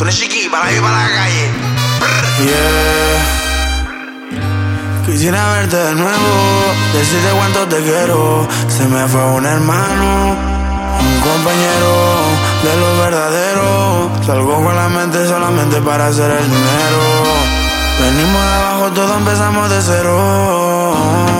Tú eres chiqui, para ahí, para la calle. Quisiera verte de nuevo, decirte cuánto te quiero. Se me fue un hermano, un compañero de lo verdadero. Salgo con la mente solamente para hacer el dinero. Venimos de abajo, todos empezamos de cero.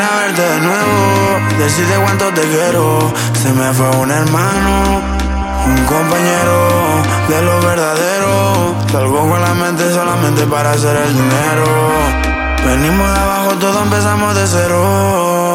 Quisiera verte de nuevo, decirte cuánto te quiero. Se me fue un hermano, un compañero de lo verdadero. Salgo con la mente solamente para hacer el dinero. Venimos de abajo, todo empezamos de cero.